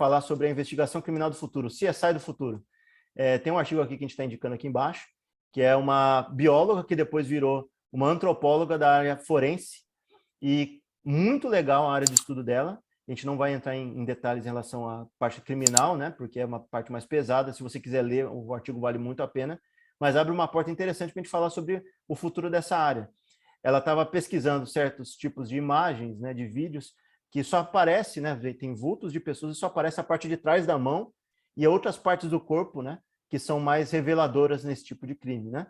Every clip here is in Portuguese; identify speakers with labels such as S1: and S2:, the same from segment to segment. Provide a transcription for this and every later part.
S1: falar sobre a investigação criminal do futuro, CSI do futuro. É, tem um artigo aqui que a gente está indicando aqui embaixo, que é uma bióloga que depois virou uma antropóloga da área forense, e muito legal a área de estudo dela. A gente não vai entrar em, em, detalhes em relação à parte criminal, né? Porque é uma parte mais pesada. Se você quiser ler, o artigo vale muito a pena. Mas abre uma porta interessante para a gente falar sobre o futuro dessa área. Ela estava pesquisando certos tipos de imagens, né, de vídeos, que só aparece, né? Tem vultos de pessoas e só aparece a parte de trás da mão e outras partes do corpo, né? Que são mais reveladoras nesse tipo de crime, né?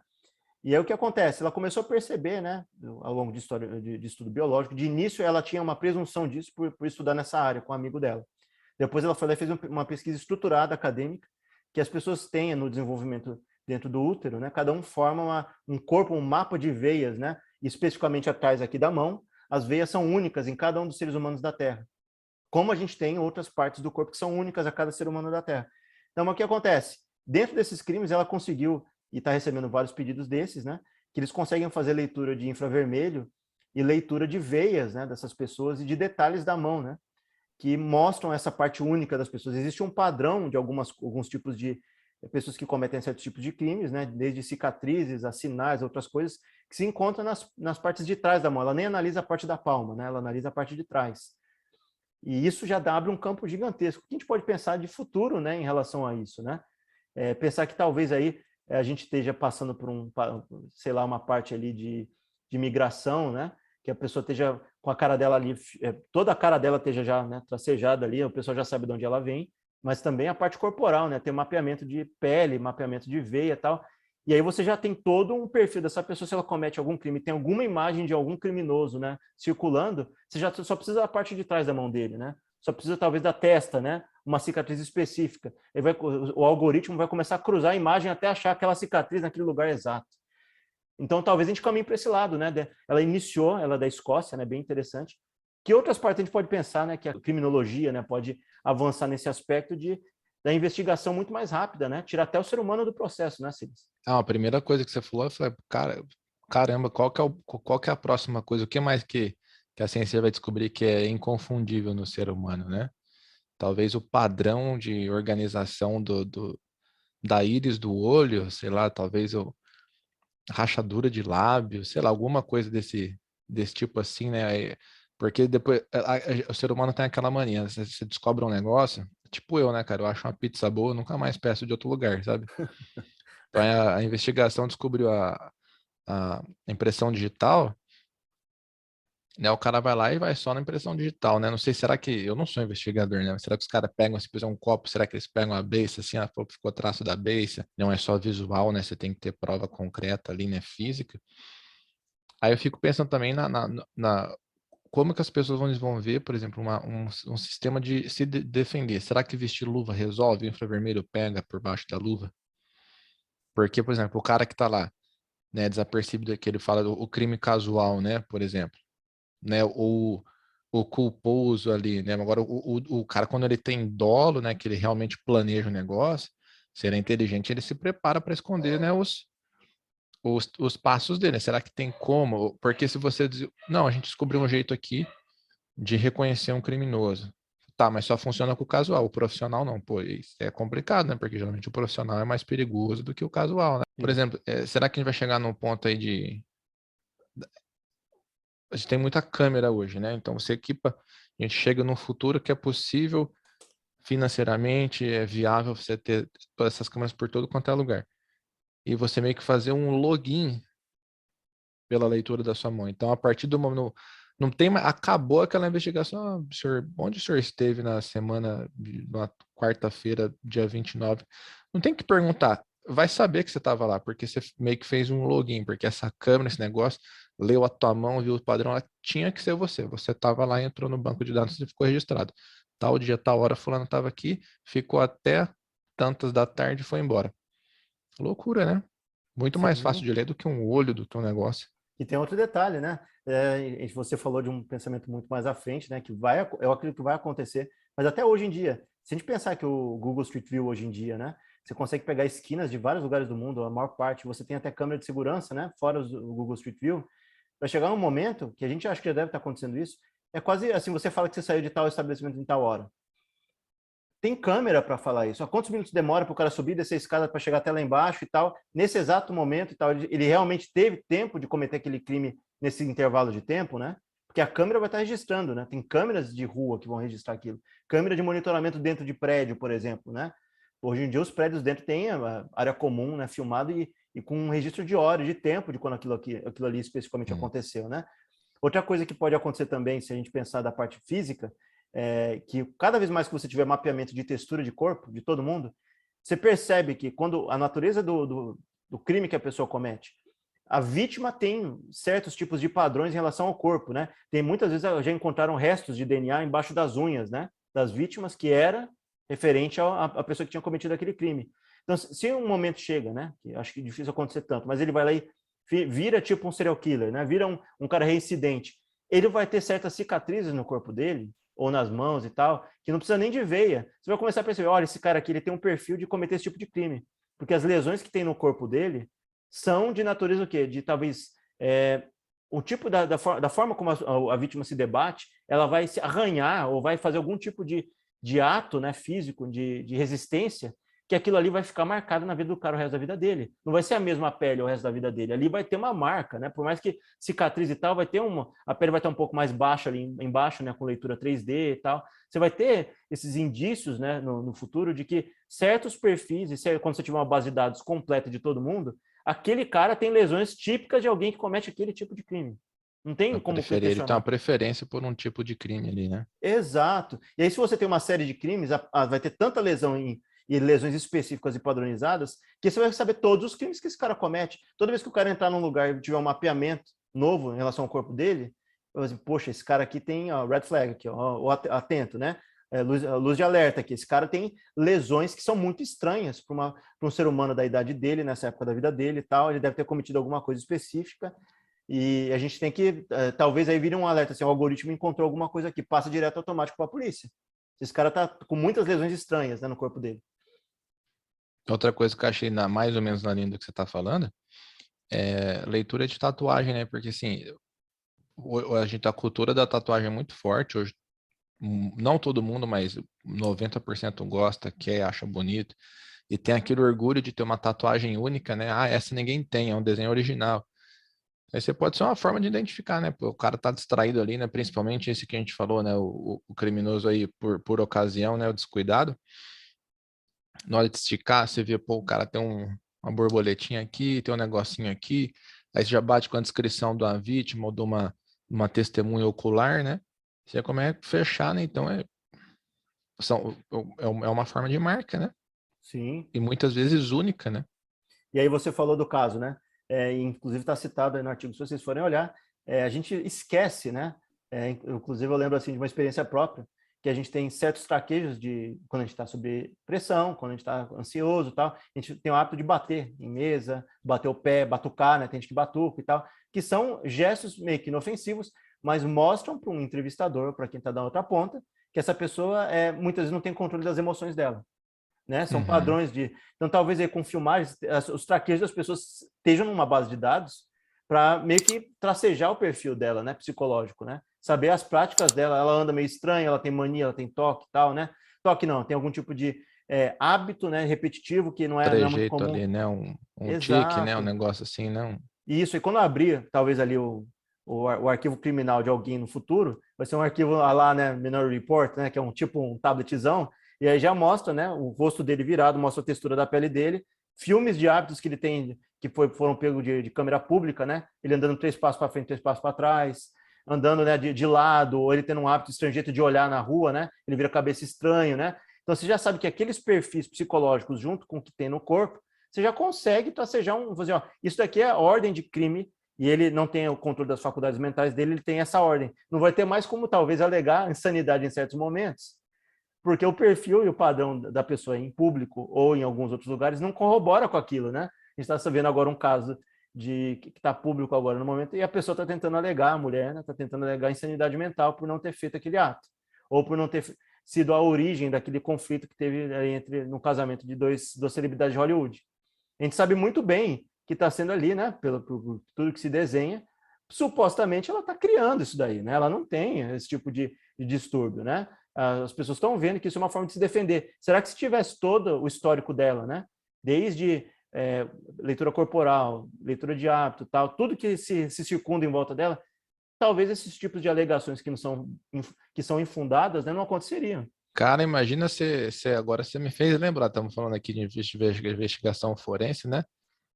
S1: E aí o que acontece? Ela começou a perceber, né, ao longo de, história, de, de estudo biológico, de início ela tinha uma presunção disso por, por, estudar nessa área com um amigo dela. Depois ela foi lá e fez uma pesquisa estruturada acadêmica que as pessoas têm no desenvolvimento dentro do útero, né? Cada um forma uma, um corpo, um mapa de veias, né? Especificamente atrás aqui da mão, as veias são únicas em cada um dos seres humanos da Terra. Como a gente tem outras partes do corpo que são únicas a cada ser humano da Terra. Então, o que acontece? Dentro desses crimes, ela conseguiu e está recebendo vários pedidos desses, né? Que eles conseguem fazer leitura de infravermelho e leitura de veias, né? Dessas pessoas e de detalhes da mão, né? Que mostram essa parte única das pessoas. Existe um padrão de algumas, alguns tipos de pessoas que cometem certos tipos de crimes, né? Desde cicatrizes a sinais, outras coisas, que se encontram nas, nas partes de trás da mão. Ela nem analisa a parte da palma, né? Ela analisa a parte de trás. E isso já abre um campo gigantesco. O que a gente pode pensar de futuro, né? Em relação a isso, né? É, pensar que talvez aí é, a gente esteja passando por um, sei lá, uma parte ali de, de migração, né? Que a pessoa esteja com a cara dela ali, é, toda a cara dela esteja já né, tracejada ali, o pessoal já sabe de onde ela vem, mas também a parte corporal, né? Tem mapeamento de pele, mapeamento de veia e tal. E aí você já tem todo um perfil dessa pessoa, se ela comete algum crime, tem alguma imagem de algum criminoso, né? Circulando, você já só precisa da parte de trás da mão dele, né? Só precisa talvez da testa, né? uma cicatriz específica. Ele vai, o algoritmo vai começar a cruzar a imagem até achar aquela cicatriz naquele lugar exato. Então, talvez a gente caminhe para esse lado, né? Ela iniciou, ela é da Escócia, né? Bem interessante. Que outras partes a gente pode pensar, né? Que a criminologia, né? Pode avançar nesse aspecto de da investigação muito mais rápida, né? Tirar até o ser humano do processo, né, Cilis?
S2: Ah, a primeira coisa que você falou, eu falei, cara, caramba, qual que é, o, qual que é a próxima coisa? O que mais que, que a ciência vai descobrir que é inconfundível no ser humano, né? talvez o padrão de organização do, do, da íris do olho, sei lá, talvez o rachadura de lábio, sei lá, alguma coisa desse, desse tipo assim, né? Porque depois a, a, o ser humano tem aquela mania, você, você, descobre um negócio, tipo eu, né, cara? Eu acho uma pizza boa, nunca mais peço de outro lugar, sabe? Então a, a investigação descobriu a, a impressão digital, né, o cara vai lá e vai só na impressão digital, né? Não sei, será que eu não sou investigador, né? Será que os caras pegam, se fizer um copo, será que eles pegam a beiça assim, ah, ficou traço da beiça? Não é só visual, né? Você tem que ter prova concreta ali, né? Física. Aí eu fico pensando também na, na, na como que as pessoas vão desenvolver, por exemplo, uma, um, um, sistema de se de defender. Será que vestir luva resolve? O infravermelho pega por baixo da luva? Porque, por exemplo, o cara que tá lá, né, desapercebido que ele fala do o crime casual, né, por exemplo né? O, o culposo ali, né? Agora, o, o, o cara, quando ele tem dolo, né? Que ele realmente planeja o negócio, se ele é inteligente, ele se prepara para esconder, né? Os, os, os passos dele. Será que tem como? Porque se você diz, não, a gente descobriu um jeito aqui de reconhecer um criminoso. Tá, mas só funciona com o casual, o profissional não. Pô, isso é complicado, né? Porque geralmente o profissional é mais perigoso do que o casual, né? Por exemplo, é, será que a gente vai chegar num ponto aí de a gente tem muita câmera hoje, né? Então você equipa, a gente chega num futuro que é possível financeiramente, é viável você ter todas essas câmeras por todo quanto é lugar. E você meio que fazer um login pela leitura da sua mão. Então, a partir do momento. Não tem Acabou aquela investigação. Ah, senhor, onde o senhor esteve na semana, na quarta-feira, dia 29? Não tem que perguntar. Vai saber que você estava lá, porque você meio que fez um login, porque essa câmera, esse negócio, leu a tua mão, viu o padrão, tinha que ser você. Você estava lá, entrou no banco de dados e ficou registrado. Tal dia, tal hora, fulano estava aqui, ficou até tantas da tarde e foi embora. Loucura, né? Muito Sim. mais fácil de ler do que um olho do teu negócio.
S1: E tem outro detalhe, né? É, você falou de um pensamento muito mais à frente, né? Que vai, eu acredito que vai acontecer, mas até hoje em dia, se a gente pensar que o Google Street View hoje em dia, né? Você consegue pegar esquinas de vários lugares do mundo, a maior parte, você tem até câmera de segurança, né? Fora o Google Street View, vai chegar um momento que a gente acha que já deve estar acontecendo isso. É quase assim, você fala que você saiu de tal estabelecimento em tal hora. Tem câmera para falar isso. Há quantos minutos demora para o cara subir, descer a escada para chegar até lá embaixo e tal? Nesse exato momento e tal, ele realmente teve tempo de cometer aquele crime nesse intervalo de tempo, né? Porque a câmera vai estar registrando, né? Tem câmeras de rua que vão registrar aquilo. Câmera de monitoramento dentro de prédio, por exemplo, né? Hoje em dia os prédios dentro têm a área comum, né? Filmado e, e com um registro de hora, de tempo de quando aquilo, aqui, aquilo ali especificamente hum. aconteceu, né? Outra coisa que pode acontecer também, se a gente pensar da parte física, é que cada vez mais que você tiver mapeamento de textura de corpo, de todo mundo, você percebe que quando a natureza do, do, do crime que a pessoa comete, a vítima tem certos tipos de padrões em relação ao corpo, né? Tem muitas vezes já encontraram restos de DNA embaixo das unhas, né? Das vítimas que era referente à pessoa que tinha cometido aquele crime. Então, se um momento chega, né? Que acho que é difícil acontecer tanto, mas ele vai lá e vira tipo um serial killer, né? Vira um, um cara reincidente. Ele vai ter certas cicatrizes no corpo dele, ou nas mãos e tal, que não precisa nem de veia. Você vai começar a perceber, olha, esse cara aqui ele tem um perfil de cometer esse tipo de crime. Porque as lesões que tem no corpo dele são de natureza o quê? De talvez é, o tipo da, da, da forma como a, a, vítima se debate, ela vai se arranhar ou vai fazer algum tipo de, de ato né, físico, de, de resistência, que aquilo ali vai ficar marcado na vida do cara o resto da vida dele. Não vai ser a mesma pele o resto da vida dele. Ali vai ter uma marca, né? Por mais que cicatriz e tal, vai ter uma. A pele vai estar um pouco mais baixa ali embaixo, né? Com leitura 3D e tal. Você vai ter esses indícios, né? No, no futuro de que certos perfis, e quando você tiver uma base de dados completa de todo mundo, aquele cara tem lesões típicas de alguém que comete aquele tipo de crime. Não tem
S2: Eu
S1: como
S2: preferir, Ele tem uma preferência por um tipo de crime ali, né?
S1: Exato. E aí, se você tem uma série de crimes, vai ter tanta lesão em, e lesões específicas e padronizadas, que você vai saber todos os crimes que esse cara comete. Toda vez que o cara entrar num lugar e tiver um mapeamento novo em relação ao corpo dele, eu vou poxa, esse cara aqui tem ó, red flag aqui, ó, atento, né? É, luz, luz, de alerta aqui. Esse cara tem lesões que são muito estranhas para um ser humano da idade dele, nessa época da vida dele e tal. Ele deve ter cometido alguma coisa específica. E a gente tem que, é, talvez aí vire um alerta, assim, o algoritmo encontrou alguma coisa aqui, passa direto automático para a polícia. Esse cara tá com muitas lesões estranhas né, no corpo dele.
S2: Outra coisa que eu achei na, mais ou menos na linha do que você está falando é leitura de tatuagem, né? Porque assim, a gente a cultura da tatuagem é muito forte hoje. Hum, não todo mundo, mas 90% gosta, quer, acha bonito. E tem aquele orgulho de ter uma tatuagem única, né? Ah, essa ninguém tem, é um desenho original. Aí você pode ser uma forma de identificar, né? O cara tá distraído ali, né? Principalmente esse que a gente falou, né? O, o criminoso aí por, por ocasião, né? O descuidado na hora de esticar, você vê, pô, o cara tem um, uma borboletinha aqui, tem um negocinho aqui, aí você já bate com a descrição de uma vítima ou de uma, uma testemunha ocular, né? Você já começa a fechar, né? Então é, são, é, é uma forma de marca, né?
S1: Sim.
S2: E muitas vezes única, né?
S1: E aí você falou do caso, né? É, inclusive está citado aí no artigo, se vocês forem olhar, é, a gente esquece, né? É, inclusive eu lembro assim de uma experiência própria, que a gente tem certos traquejos de quando a gente está sob pressão, quando a gente está ansioso tal, a gente tem o hábito de bater em mesa, bater o pé, batucar, né? Tem gente que batuca e tal, que são gestos meio que inofensivos, mas mostram para um entrevistador, para quem está da outra ponta, que essa pessoa é, muitas vezes não tem controle das emoções dela. Né? São uhum. padrões de. Então, talvez aí com filmagens, os traquejos das pessoas estejam numa base de dados para meio que tracejar o perfil dela, né? Psicológico, né? Saber as práticas dela. Ela anda meio estranha, ela tem mania, ela tem toque e tal, né? Toque não, tem algum tipo de é, hábito, né, repetitivo que não é, não é muito comum.
S2: ali, né? Um, um tique, né? Um negócio assim, não.
S1: Isso, e quando eu abrir, talvez ali o, o, o, arquivo criminal de alguém no futuro, vai ser um arquivo lá, né, Minority Report, né, que é um tipo um tabletzão, e aí já mostra, né, o rosto dele virado, mostra a textura da pele dele, filmes de hábitos que ele tem, que foi, foram pegos de, de câmera pública, né, ele andando três passos para frente, três passos para trás, andando né, de, de lado, ou ele tendo um hábito estrangeiro de olhar na rua, né? Ele vira cabeça estranho, né? Então você já sabe que aqueles perfis psicológicos, junto com o que tem no corpo, você já consegue tracejar um. Fazer, ó, isso daqui é ordem de crime, e ele não tem o controle das faculdades mentais dele, ele tem essa ordem. Não vai ter mais como talvez alegar insanidade em certos momentos, porque o perfil e o padrão da pessoa em público ou em alguns outros lugares não corrobora com aquilo, né? A gente está sabendo agora um caso de que está público agora no momento, e a pessoa está tentando alegar, a mulher está né, tá tentando alegar insanidade mental por não ter feito aquele ato, ou por não ter sido a origem daquele conflito que teve entre no casamento de dois duas celebridades de Hollywood. A gente sabe muito bem que está sendo ali, né, pelo por tudo que se desenha, supostamente ela está criando isso daí, né? Ela não tem esse tipo de, de, distúrbio, né? as pessoas estão vendo que isso é uma forma de se defender. Será que se tivesse todo o histórico dela, né? Desde é, leitura corporal, leitura de hábito, tal, tudo que se, se circunda em volta dela, talvez esses tipos de alegações que não são que são infundadas, né, não aconteceriam.
S2: Cara, imagina se, se agora você me fez lembrar, estamos falando aqui de investigação forense, né?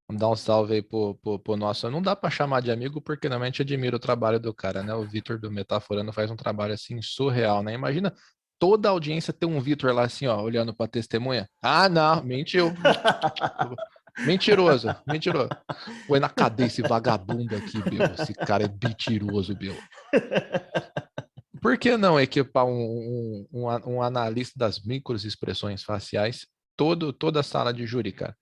S2: Vamos dar um salve aí pro, pro, pro nosso. Não dá para chamar de amigo porque realmente admiro o trabalho do cara, né? O Vitor do Metaforando faz um trabalho assim surreal, né? Imagina toda a audiência ter um Vitor lá assim, ó, olhando para testemunha. Ah, não, mentiu. Mentiroso, mentiroso. Põe na cadeia esse vagabundo aqui, Bill. Esse cara é mentiroso, Bill. Por que não equipar um, um, um, analista das microexpressões faciais todo, toda a sala de júri, cara?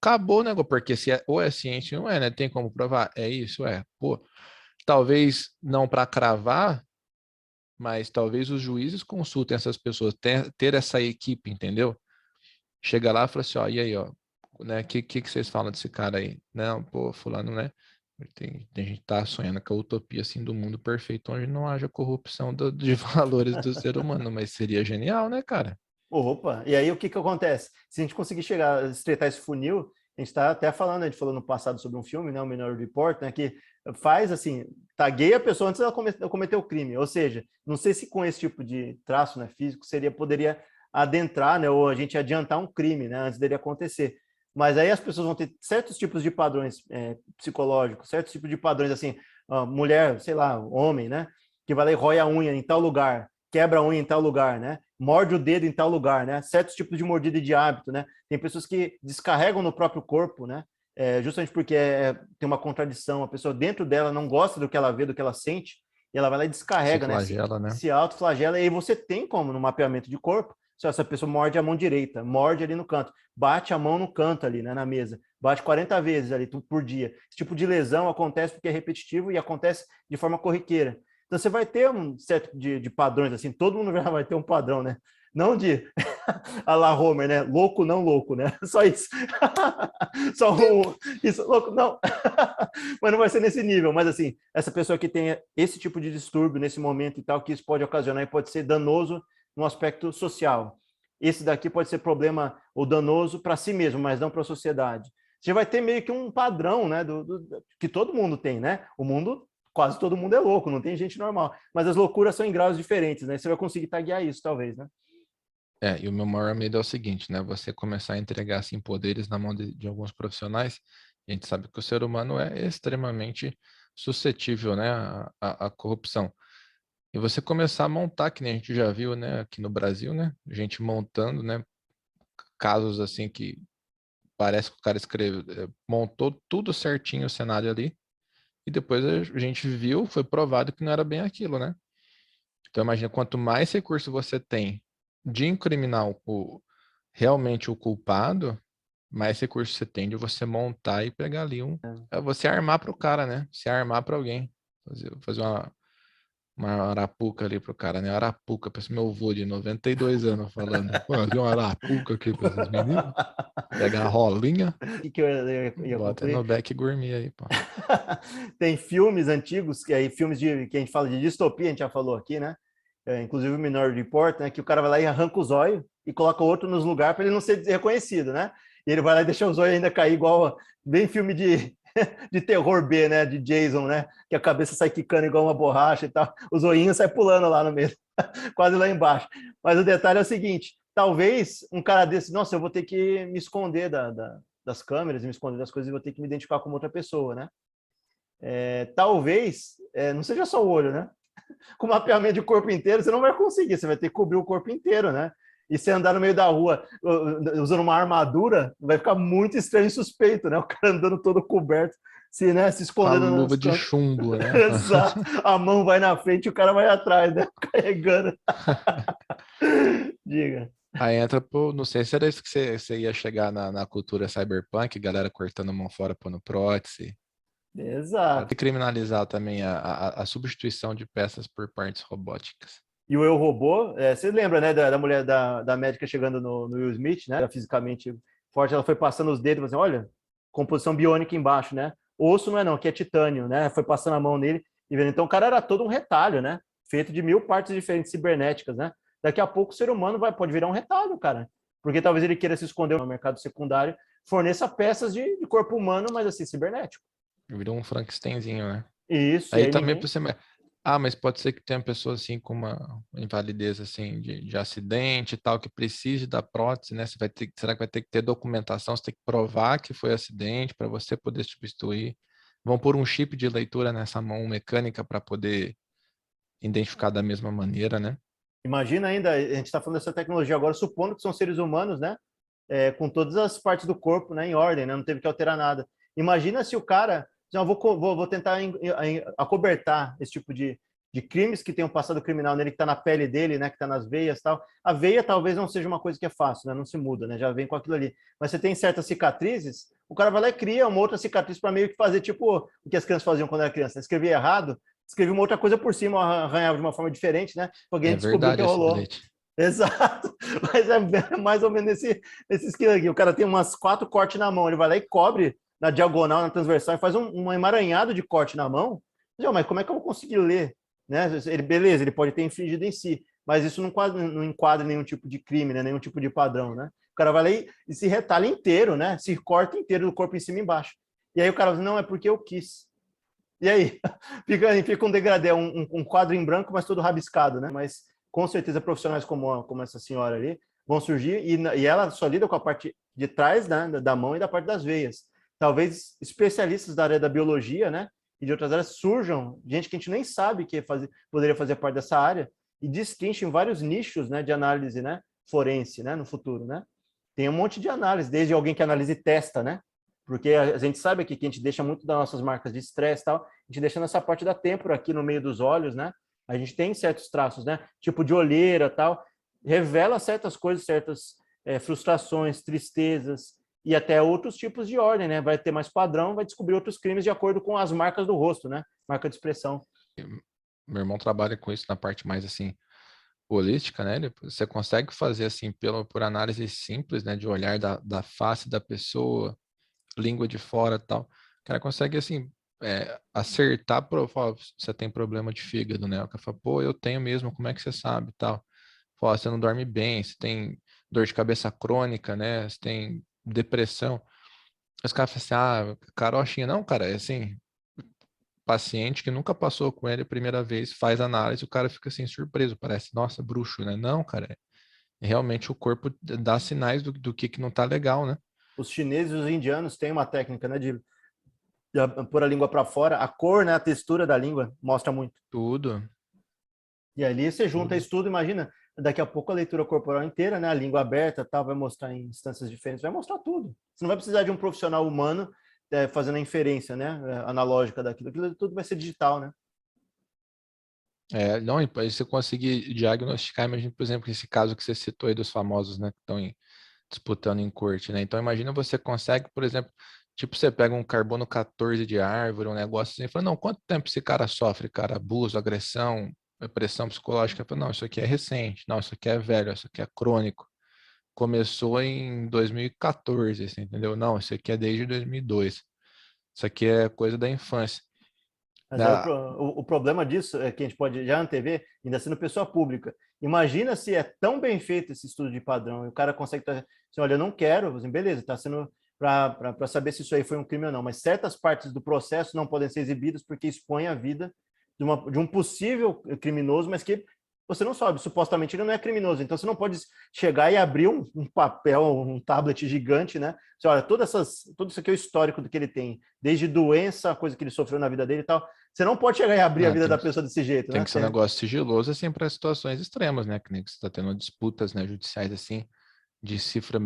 S2: Acabou o negócio, porque se é, ou é ciência ou é, né? Tem como provar? É isso, é. Pô, talvez não para cravar, mas talvez os juízes consultem essas pessoas, ter, ter essa equipe, entendeu? Chega lá e fala assim, ó, e aí, ó, né? O que, que, que vocês falam desse cara aí? Não, pô, fulano, né? Tem, a gente tá sonhando com a utopia assim do mundo perfeito, onde não haja corrupção do, de valores do ser humano, mas seria genial, né, cara?
S1: Opa, e aí o que que acontece? Se a gente conseguir chegar estreitar esse funil, a gente está até falando, a gente falou no passado sobre um filme, né, o Minority Report, né, que faz assim, tagueia a pessoa antes dela cometer o crime, ou seja, não sei se com esse tipo de traço, né, físico, seria poderia adentrar, né, ou a gente adiantar um crime, né, antes dele acontecer. Mas aí as pessoas vão ter certos tipos de padrões é, psicológicos, certos tipos de padrões, assim, mulher, sei lá, homem, né? Que vai lá e rói a unha em tal lugar, quebra a unha em tal lugar, né? Morde o dedo em tal lugar, né? Certos tipos de mordida de hábito, né? Tem pessoas que descarregam no próprio corpo, né? É, justamente porque é, tem uma contradição, a pessoa dentro dela não gosta do que ela vê, do que ela sente, e ela vai lá e descarrega,
S2: se flagela,
S1: né?
S2: Se,
S1: né? se autoflagela, e aí você tem como, no mapeamento de corpo, essa pessoa morde a mão direita, morde ali no canto, bate a mão no canto ali, né, na mesa, bate 40 vezes ali por dia. Esse tipo de lesão acontece porque é repetitivo e acontece de forma corriqueira. Então você vai ter um certo de, de padrões, assim, todo mundo vai ter um padrão, né? Não de a la Homer, né? Louco, não louco, né? Só isso. Só um. Isso, louco, não. mas não vai ser nesse nível. Mas, assim, essa pessoa que tem esse tipo de distúrbio nesse momento e tal, que isso pode ocasionar e pode ser danoso no aspecto social. Esse daqui pode ser problema ou danoso para si mesmo, mas não para a sociedade. Você vai ter meio que um padrão, né, do, do, que todo mundo tem, né? O mundo, quase todo mundo é louco, não tem gente normal. Mas as loucuras são em graus diferentes, né? Você vai conseguir taguear isso, talvez, né?
S2: É, e o meu maior medo é o seguinte, né? Você começar a entregar assim poderes na mão de, de alguns profissionais. A gente sabe que o ser humano é extremamente suscetível, né, à, à corrupção. E você começar a montar, que nem a gente já viu, né, aqui no Brasil, né, gente montando, né, casos assim que parece que o cara escreveu, eh, montou tudo certinho o cenário ali, e depois a gente viu, foi provado que não era bem aquilo, né? Então imagina, quanto mais recurso você tem de incriminar o, realmente o culpado, mais recurso você tem de você montar e pegar ali um, é, é você armar para o cara, né? Se armar para alguém, fazer, fazer uma uma arapuca ali pro cara, né? Arapuca, parece meu avô de 92 anos falando. Pô, viu uma arapuca aqui para esses meninos. Pega a rolinha.
S1: que, que eu ia,
S2: ia Bota no back gourmet aí, pô.
S1: Tem filmes antigos, que aí filmes de, que a gente fala de distopia, a gente já falou aqui, né? É, inclusive o Minority Report, né? Que o cara vai lá e arranca os olhos e coloca outro nos lugares para ele não ser reconhecido, né? E ele vai lá e deixa os olhos ainda cair igual bem filme de, de terror B, né? De Jason, né? Que a cabeça sai quicando igual uma borracha e tal. Os olhinhos saem pulando lá no meio, quase lá embaixo. Mas o detalhe é o seguinte: talvez um cara desse, nossa, eu vou ter que me esconder da, da, das câmeras, me esconder das coisas e vou ter que me identificar como outra pessoa, né? É, talvez é, não seja só o olho, né? Com mapeamento de corpo inteiro, você não vai conseguir, você vai ter que cobrir o corpo inteiro, né? E você andar no meio da rua usando uma armadura, vai ficar muito estranho e suspeito, né? O cara andando todo coberto, se, né, se escondendo.
S2: A luva de chumbo, né?
S1: Exato. A mão vai na frente e o cara vai atrás, né? Carregando. Diga.
S2: Aí entra, pô, não sei se era isso que você, você ia chegar na, na cultura cyberpunk, galera cortando a mão fora, pondo prótese.
S1: Exato.
S2: E criminalizar também a, a, a substituição de peças por partes robóticas.
S1: E o Eu Robô, é, você lembra, né, da, da mulher, da, da médica chegando no, no Will Smith, né, fisicamente forte, ela foi passando os dedos, assim, olha, composição biônica embaixo, né, osso não é não, que é titânio, né, foi passando a mão nele e vendo, então o cara era todo um retalho, né, feito de mil partes diferentes cibernéticas, né, daqui a pouco o ser humano vai, pode virar um retalho, cara. Porque talvez ele queira se esconder no mercado secundário, forneça peças de, de corpo humano, mas assim, cibernético.
S2: Virou um Frankensteinzinho, né?
S1: Isso.
S2: Aí, aí também ninguém... você. Ah, mas pode ser que tenha pessoa assim com uma invalidez assim de, de acidente e tal, que precise da prótese, né? Você vai ter, será que vai ter que ter documentação? Você tem que provar que foi acidente para você poder substituir. Vão pôr um chip de leitura nessa mão mecânica para poder identificar da mesma maneira, né?
S1: Imagina ainda, a gente está falando dessa tecnologia agora, supondo que são seres humanos, né? É, com todas as partes do corpo né, em ordem, né? Não teve que alterar nada. Imagina se o cara, não, vou, vou, vou tentar acobertar esse tipo de, de crimes que tem um passado criminal nele, que está na pele dele, né? Que está nas veias tal. A veia talvez não seja uma coisa que é fácil, né? Não se muda, né? Já vem com aquilo ali. Mas você tem certas cicatrizes, o cara vai lá e cria uma outra cicatriz para meio que fazer tipo o que as crianças faziam quando era criança. Escrevia errado, escrevi uma outra coisa por cima, arranhava de uma forma diferente, né?
S2: Alguém é descobriu que rolou.
S1: Exato, mas é mais ou menos nesse, nesse esquema aqui. O cara tem umas quatro cortes na mão, ele vai lá e cobre na diagonal, na transversal, e faz um, um emaranhado de corte na mão. Mas como é que eu vou conseguir ler? Né? Ele, beleza, ele pode ter infringido em si, mas isso não, enquadra, não enquadra nenhum tipo de crime, né? nenhum tipo de padrão. Né? O cara vai lá e, e se retalha inteiro, né? se corta inteiro do corpo em cima e embaixo. E aí o cara diz, não, é porque eu quis. E aí, fica, fica um degradê, um, um, quadro em branco, mas todo rabiscado, né? Mas com certeza profissionais como, como essa senhora ali vão surgir e, e ela só lida com a parte de trás né, da mão e da parte das veias. Talvez especialistas da área da biologia, né? E de outras áreas surjam, gente que a gente nem sabe que fazer, poderia fazer parte dessa área e destrinchem vários nichos, né, de análise, né, forense, né, no futuro, né? Tem um monte de análise, desde alguém que analisa e testa, né? porque a gente sabe aqui que a gente deixa muito das nossas marcas de estresse tal, a gente deixa nessa parte da têmpora aqui no meio dos olhos, né? A gente tem certos traços, né? Tipo de olheira tal, revela certas coisas, certas é, frustrações, tristezas e até outros tipos de ordem, né? Vai ter mais padrão, vai descobrir outros crimes de acordo com as marcas do rosto, né? Marca de expressão.
S2: Meu irmão trabalha com isso na parte mais assim holística, né? Você consegue fazer assim pelo por análise simples, né? De olhar da, da face da pessoa, língua de fora tal. O cara consegue, assim, é, acertar, pro, você tem problema de fígado, né? O cara fala, pô, eu tenho mesmo, como é que você sabe tal? Fala, você não dorme bem, você tem dor de cabeça crônica, né? Você tem depressão. Os caras falam assim, ah, carochinha. Não, cara, é assim, paciente que nunca passou com ele a primeira vez, faz análise, o cara fica assim, surpreso, parece, nossa, bruxo, né? Não, cara, é, realmente o corpo dá sinais do, do que, que não tá legal, né?
S1: os chineses e os indianos têm uma técnica, né, de, de pôr a língua para fora. A cor, né, a textura da língua mostra muito.
S2: Tudo.
S1: E ali você junta tudo. isso tudo, imagina, daqui a pouco a leitura corporal inteira, né, a língua aberta, tal, vai mostrar em instâncias diferentes, vai mostrar tudo. Você não vai precisar de um profissional humano é, fazendo a inferência, né, é, analógica daquilo. Aquilo tudo vai ser digital, né?
S2: É, não, você conseguir diagnosticar, imagina, por exemplo, esse caso que você citou aí dos famosos, né, que estão disputando em corte, né? Então imagina você consegue, por exemplo, tipo você pega um carbono 14 de árvore, um negócio assim, e fala, não, quanto tempo esse cara sofre, cara, abuso, agressão, pressão psicológica? Não, isso aqui é recente, não, isso aqui é velho, isso aqui é crônico. Começou em 2014, você entendeu? Não, isso aqui é desde 2002. Isso aqui é coisa da infância.
S1: Mas da... o, o, problema disso é que a gente pode já antever, ainda sendo pessoa pública. Imagina se é tão bem feito esse estudo de padrão e o cara consegue estar assim, olha, eu não quero, assim, beleza, está sendo para saber se isso aí foi um crime ou não, mas certas partes do processo não podem ser exibidas porque expõe a vida de, uma, de um possível criminoso, mas que você não sabe, supostamente ele não é criminoso, então você não pode chegar e abrir um, um papel, um tablet gigante, né? Você olha, todas essas, tudo isso aqui é o histórico do que ele tem, desde doença, coisa que ele sofreu na vida dele e tal. Você não pode chegar e abrir não, a vida da pessoa desse jeito,
S2: tem
S1: né?
S2: que ser um negócio sigiloso, assim, para situações extremas, né? Que nem que você está tendo disputas né, judiciais, assim, de cifra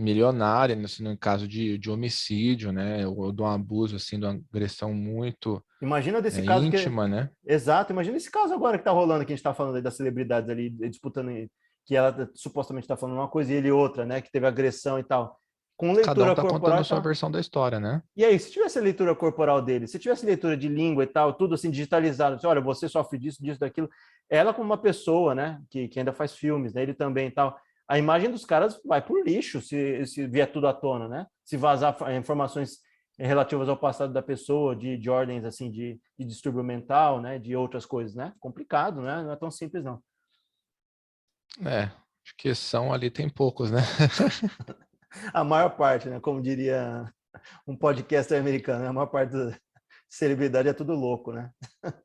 S2: milionária, né, assim, no caso de, de homicídio, né? Ou de um abuso, assim, de uma agressão muito
S1: Imagina desse é, caso
S2: íntima,
S1: que...
S2: né?
S1: Exato, imagina esse caso agora que está rolando, que a gente está falando aí das celebridades ali, disputando, que ela supostamente está falando uma coisa e ele outra, né? Que teve agressão e tal
S2: com leitura Cada um tá corporal. contando a sua tá... versão da história, né?
S1: E aí, se tivesse a leitura corporal dele, se tivesse leitura de língua e tal, tudo assim digitalizado, assim, olha, você sofre disso, disso, daquilo, ela como uma pessoa, né, que, que ainda faz filmes, né, ele também e tal, a imagem dos caras vai por lixo se, se vier tudo à tona, né? Se vazar informações relativas ao passado da pessoa, de, de ordens assim de, de distúrbio mental, né, de outras coisas, né? Complicado, né? Não é tão simples não.
S2: É, acho que são ali tem poucos, né?
S1: a maior parte, né? Como diria um podcaster americano, né? a maior parte da celebridade é tudo louco, né?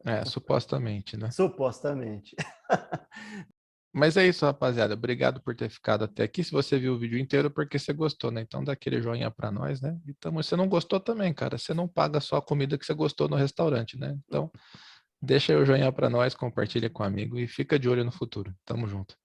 S2: É, supostamente, né?
S1: Supostamente.
S2: Mas é isso, rapaziada. Obrigado por ter ficado até aqui. Se você viu o vídeo inteiro, porque você gostou, né? Então dá aquele joinha para nós, né? Então, se você não gostou também, cara, você não paga só a comida que você gostou no restaurante, né? Então, deixa aí o joinha para nós, compartilha com um amigo e fica de olho no futuro. Tamo junto.